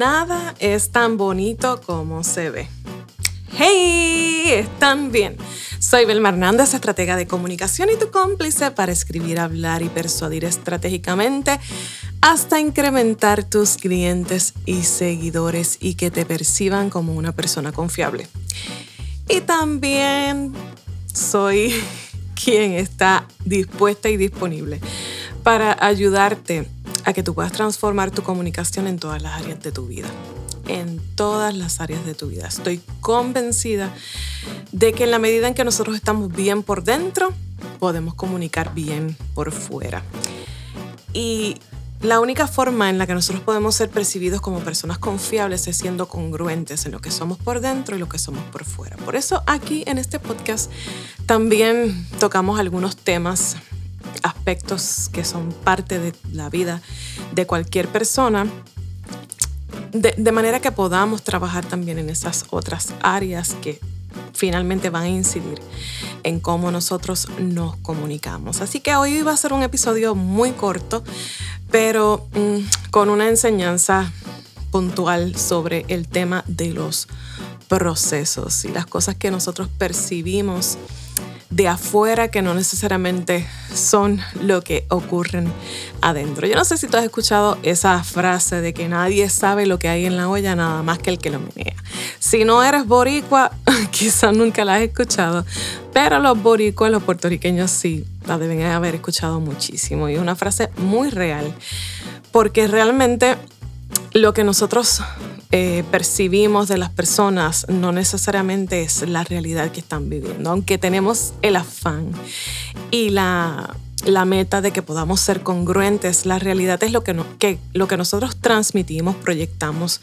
Nada es tan bonito como se ve. ¡Hey! ¿Están bien? Soy Belma Hernández, estratega de comunicación y tu cómplice para escribir, hablar y persuadir estratégicamente hasta incrementar tus clientes y seguidores y que te perciban como una persona confiable. Y también soy quien está dispuesta y disponible para ayudarte a que tú puedas transformar tu comunicación en todas las áreas de tu vida. En todas las áreas de tu vida. Estoy convencida de que en la medida en que nosotros estamos bien por dentro, podemos comunicar bien por fuera. Y la única forma en la que nosotros podemos ser percibidos como personas confiables es siendo congruentes en lo que somos por dentro y lo que somos por fuera. Por eso aquí en este podcast también tocamos algunos temas aspectos que son parte de la vida de cualquier persona, de, manera que podamos trabajar también en esas otras áreas que finalmente van a incidir en cómo nosotros nos comunicamos. Así que hoy va a ser un episodio muy corto, pero mm, con una enseñanza puntual sobre el tema de los procesos y las cosas que nosotros percibimos de afuera que no necesariamente son lo que ocurren adentro. Yo no sé si tú has escuchado esa frase de que nadie sabe lo que hay en la olla nada más que el que lo menea. Si no eres boricua, quizás nunca la has escuchado, pero los boricuas, los puertorriqueños sí la deben haber escuchado muchísimo y es una frase muy real porque realmente lo que nosotros eh, percibimos de las personas no necesariamente es la realidad que están viviendo, aunque tenemos el afán y la, la meta de que podamos ser congruentes, la realidad es lo que, que, lo que nosotros transmitimos, proyectamos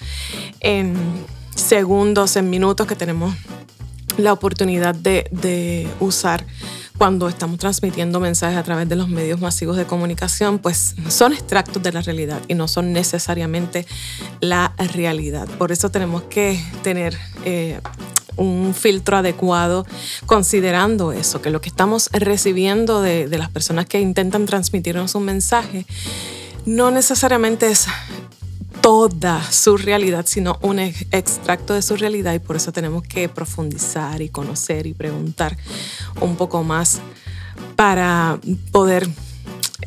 en segundos, en minutos que tenemos la oportunidad de, de usar cuando estamos transmitiendo mensajes a través de los medios masivos de comunicación, pues son extractos de la realidad y no son necesariamente la realidad. Por eso tenemos que tener eh, un filtro adecuado considerando eso, que lo que estamos recibiendo de, de las personas que intentan transmitirnos un mensaje no necesariamente es toda su realidad, sino un extracto de su realidad y por eso tenemos que profundizar y conocer y preguntar un poco más para poder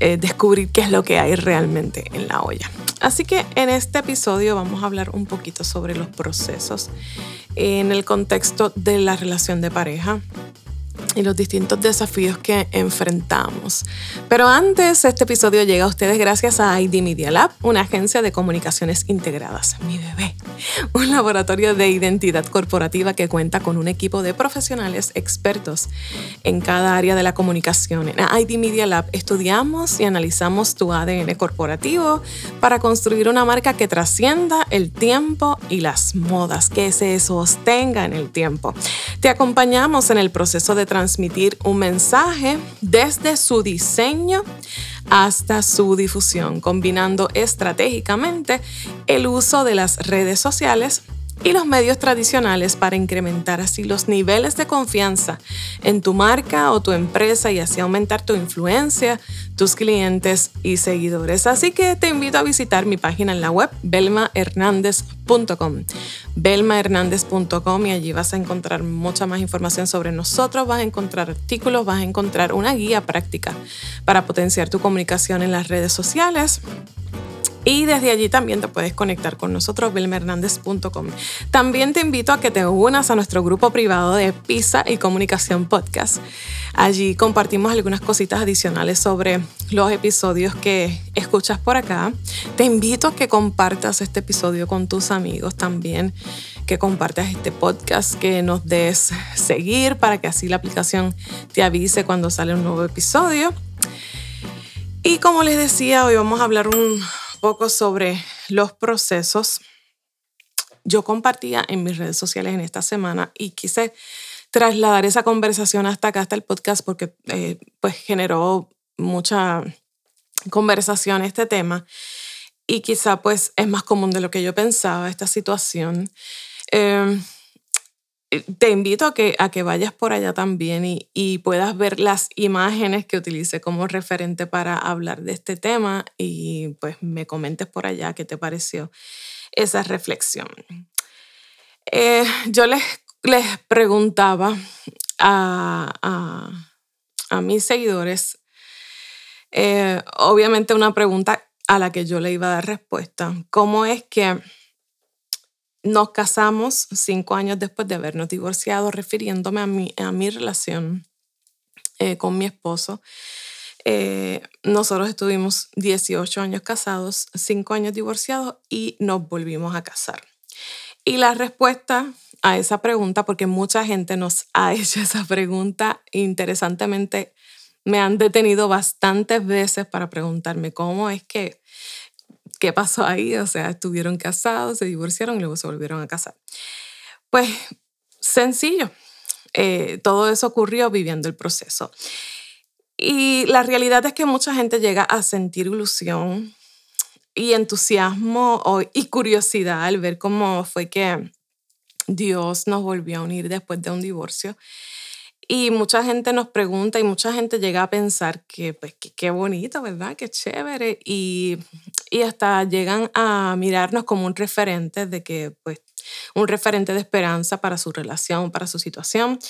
eh, descubrir qué es lo que hay realmente en la olla. Así que en este episodio vamos a hablar un poquito sobre los procesos en el contexto de la relación de pareja y los distintos desafíos que enfrentamos. Pero antes, este episodio llega a ustedes gracias a ID Media Lab, una agencia de comunicaciones integradas. Mi bebé, un laboratorio de identidad corporativa que cuenta con un equipo de profesionales expertos en cada área de la comunicación. En ID Media Lab estudiamos y analizamos tu ADN corporativo para construir una marca que trascienda el tiempo y las modas, que se sostenga en el tiempo. Te acompañamos en el proceso de transmitir un mensaje desde su diseño hasta su difusión, combinando estratégicamente el uso de las redes sociales y los medios tradicionales para incrementar así los niveles de confianza en tu marca o tu empresa y así aumentar tu influencia, tus clientes y seguidores. Así que te invito a visitar mi página en la web belmahernandez.com. belmahernandez.com y allí vas a encontrar mucha más información sobre nosotros, vas a encontrar artículos, vas a encontrar una guía práctica para potenciar tu comunicación en las redes sociales y desde allí también te puedes conectar con nosotros, belmehernandez.com. También te invito a que te unas a nuestro grupo privado de Pizza y Comunicación Podcast. Allí compartimos algunas cositas adicionales sobre los episodios que escuchas por acá. Te invito a que compartas este episodio con tus amigos también, que compartas este podcast, que nos des seguir para que así la aplicación te avise cuando sale un nuevo episodio. Y como les decía, hoy vamos a hablar un poco sobre los procesos. Yo compartía en mis redes sociales en esta semana y quise trasladar esa conversación hasta acá, hasta el podcast, porque eh, pues generó mucha conversación este tema y quizá pues es más común de lo que yo pensaba esta situación. Eh, te invito a que, a que vayas por allá también y, y, puedas ver las imágenes que utilicé como referente para hablar de este tema y pues me comentes por allá qué te pareció esa reflexión. Eh, yo les, les preguntaba a, a, mis seguidores, eh, obviamente una pregunta a la que yo le iba a dar respuesta, ¿cómo es que nos casamos cinco años después de habernos divorciado, refiriéndome a mi, a mi relación eh, con mi esposo? Eh, nosotros estuvimos 18 años casados, 5 años divorciados y nos volvimos a casar. Y la respuesta a esa pregunta, porque mucha gente nos ha hecho esa pregunta, interesantemente me han detenido bastantes veces para preguntarme cómo es que, qué pasó ahí, o sea, estuvieron casados, se divorciaron y luego se volvieron a casar. Pues sencillo, eh, todo eso ocurrió viviendo el proceso. Y la realidad es que mucha gente llega a sentir ilusión y entusiasmo y curiosidad al ver cómo fue que Dios nos volvió a unir después de un divorcio. Y mucha gente nos pregunta y mucha gente llega a pensar que, pues, qué bonito, ¿verdad? Qué chévere. Y, y hasta llegan a mirarnos como un referente de que, pues, un referente de esperanza para su relación, para su situación.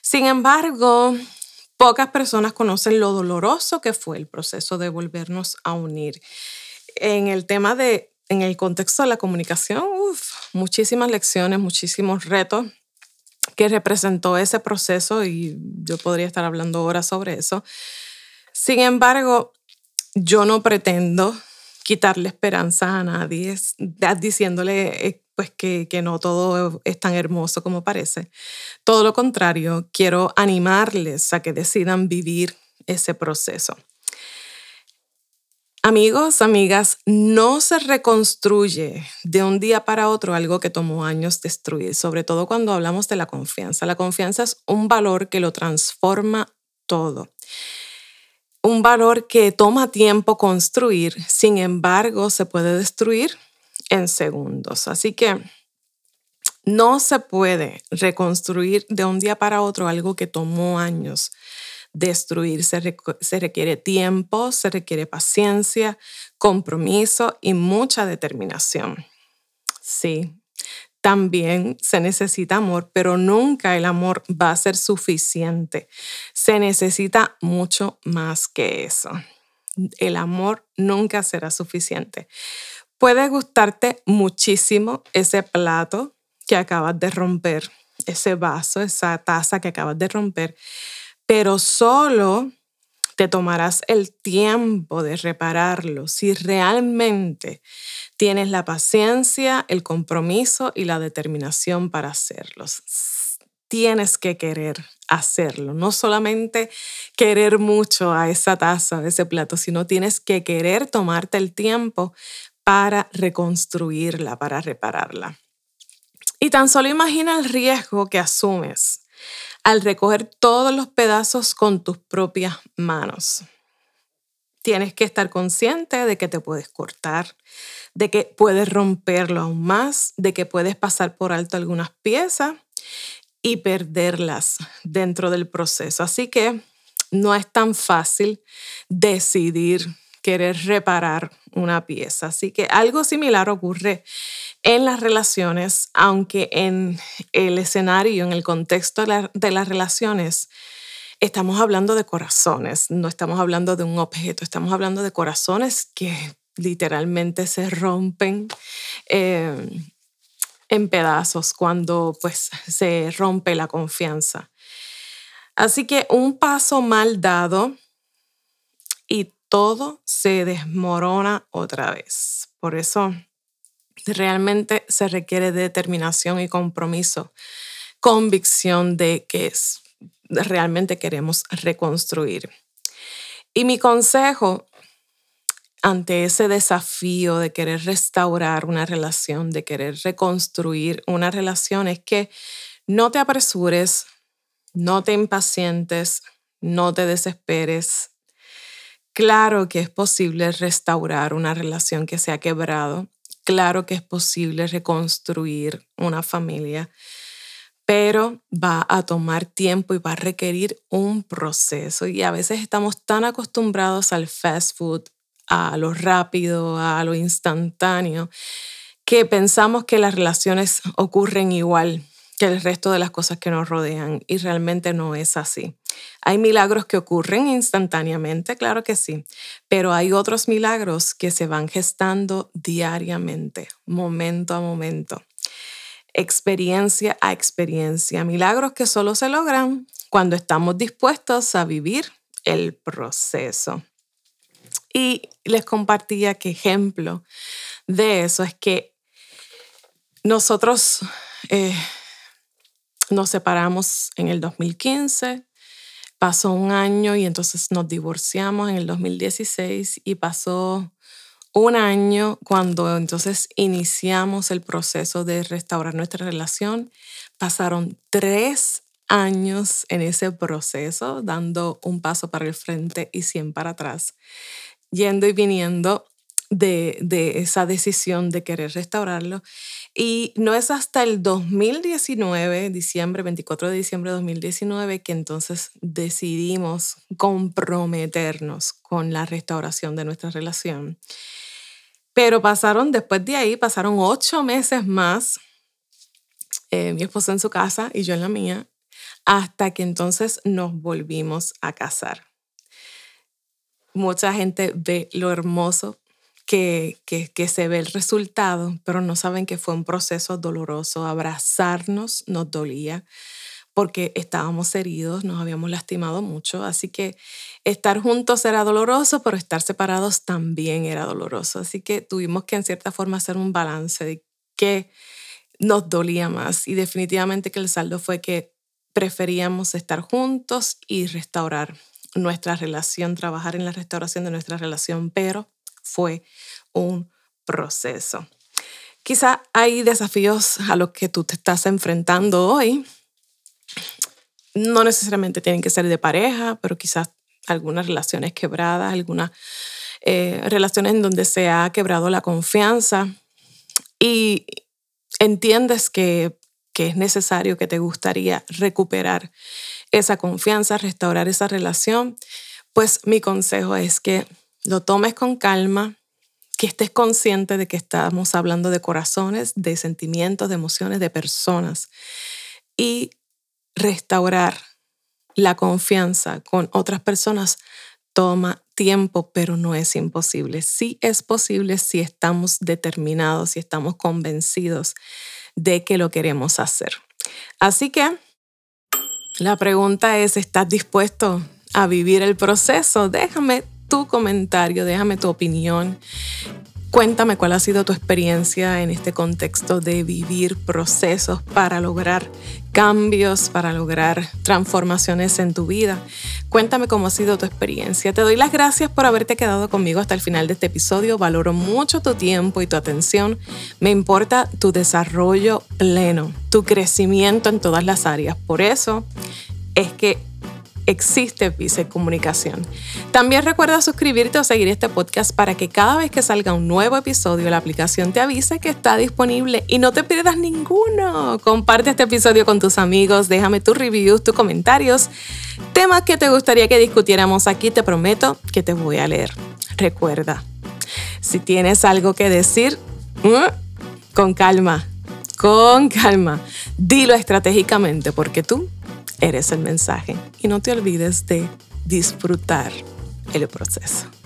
Sin embargo, Pocas personas conocen lo doloroso que fue el proceso de volvernos a unir. En el tema de, en el contexto de la comunicación, muchísimas lecciones, muchísimos retos que representó ese proceso y yo podría estar hablando ahora sobre eso. Sin embargo, yo no pretendo quitarle esperanza a nadie diciéndole eh, pues que, que no todo es tan hermoso como parece. Todo lo contrario, quiero animarles a que decidan vivir ese proceso. Amigos, amigas, no se reconstruye de un día para otro algo que tomó años destruir, sobre todo cuando hablamos de la confianza. La confianza es un valor que lo transforma todo. Un valor que toma tiempo construir, sin embargo, se puede destruir en segundos. Así que no se puede reconstruir de un día para otro algo que tomó años destruir. Se, se, requiere tiempo, se requiere paciencia, compromiso y mucha determinación. Sí, también se necesita amor, pero nunca el amor va a ser suficiente. Se necesita mucho más que eso. El amor nunca será suficiente. Puede gustarte muchísimo ese plato que acabas de romper, ese vaso, esa taza que acabas de romper, pero solo te tomarás el tiempo de repararlo si realmente tienes la paciencia, el compromiso y la determinación para hacerlos. Tienes que querer hacerlo, no solamente querer mucho a esa taza, a ese plato, sino tienes que querer tomarte el tiempo para reconstruirla, para repararla. Y tan solo imagina el riesgo que asumes al recoger todos los pedazos con tus propias manos. Tienes que estar consciente de que te puedes cortar, de que puedes romperlo aún más, de que puedes pasar por alto algunas piezas y perderlas dentro del proceso. Así que no es tan fácil decidir querer reparar una pieza. Así que algo similar ocurre en las relaciones, aunque en el escenario, en el contexto de, las relaciones, estamos hablando de corazones, no estamos hablando de un objeto, estamos hablando de corazones que literalmente se rompen eh, en pedazos cuando pues se rompe la confianza. Así que un paso mal dado y todo se desmorona otra vez. Por eso realmente se requiere determinación y compromiso, convicción de que realmente queremos reconstruir. Y mi consejo ante ese desafío de querer restaurar una relación, de querer reconstruir una relación, es que no te apresures, no te impacientes, no te desesperes, Claro que es posible restaurar una relación que se ha quebrado. Claro que es posible reconstruir una familia, pero va a tomar tiempo y va a requerir un proceso. Y a veces estamos tan acostumbrados al fast food, a lo rápido, a lo instantáneo, que pensamos que las relaciones ocurren igual que el resto de las cosas que nos rodean y realmente no es así. Hay milagros que ocurren instantáneamente, claro que sí, pero hay otros milagros que se van gestando diariamente, momento a momento, experiencia a experiencia, milagros que solo se logran cuando estamos dispuestos a vivir el proceso. Y les compartía que ejemplo de eso es que nosotros eh, nos separamos en el 2015, pasó un año y entonces nos divorciamos en el 2016 y pasó un año cuando entonces iniciamos el proceso de restaurar nuestra relación. Pasaron tres años en ese proceso, dando un paso para el frente y cien para atrás, yendo y viniendo de, de esa decisión de querer restaurarlo. Y no es hasta el 2019, diciembre, 24 de diciembre de 2019, que entonces decidimos comprometernos con la restauración de nuestra relación. Pero pasaron, después de ahí, pasaron ocho meses más, eh, mi esposo en su casa y yo en la mía, hasta que entonces nos volvimos a casar. Mucha gente ve lo hermoso que, se ve el resultado, pero no saben que fue un proceso doloroso. Abrazarnos nos dolía porque estábamos heridos, nos habíamos lastimado mucho, así que estar juntos era doloroso, pero estar separados también era doloroso, así que tuvimos que en cierta forma hacer un balance de qué nos dolía más y definitivamente que el saldo fue que preferíamos estar juntos y restaurar nuestra relación, trabajar en la restauración de nuestra relación, pero fue un proceso. Quizá hay desafíos a los que tú te estás enfrentando hoy. No necesariamente tienen que ser de pareja, pero quizás algunas relaciones quebradas, algunas eh, relaciones en donde se ha quebrado la confianza y entiendes que, que es necesario, que te gustaría recuperar esa confianza, restaurar esa relación, pues mi consejo es que lo tomes con calma, que estés consciente de que estamos hablando de corazones, de sentimientos, de emociones, de personas. Y restaurar la confianza con otras personas toma tiempo, pero no es imposible. Sí es posible si estamos determinados, si estamos convencidos de que lo queremos hacer. Así que la pregunta es, ¿estás dispuesto a vivir el proceso? Déjame tu comentario, déjame tu opinión. Cuéntame cuál ha sido tu experiencia en este contexto de vivir procesos para lograr cambios, para lograr transformaciones en tu vida. Cuéntame cómo ha sido tu experiencia. Te doy las gracias por haberte quedado conmigo hasta el final de este episodio. Valoro mucho tu tiempo y tu atención. Me importa tu desarrollo pleno, tu crecimiento en todas las áreas. Por eso es que existe Vice Comunicación. También recuerda suscribirte o seguir este podcast para que cada vez que salga un nuevo episodio la aplicación te avise que está disponible y no te pierdas ninguno. Comparte este episodio con tus amigos, déjame tus reviews, tus comentarios, temas que te gustaría que discutiéramos aquí, te prometo que te voy a leer. Recuerda, si tienes algo que decir, mm, con calma, con calma, dilo estratégicamente porque tú eres el mensaje. Y no te olvides de disfrutar el proceso.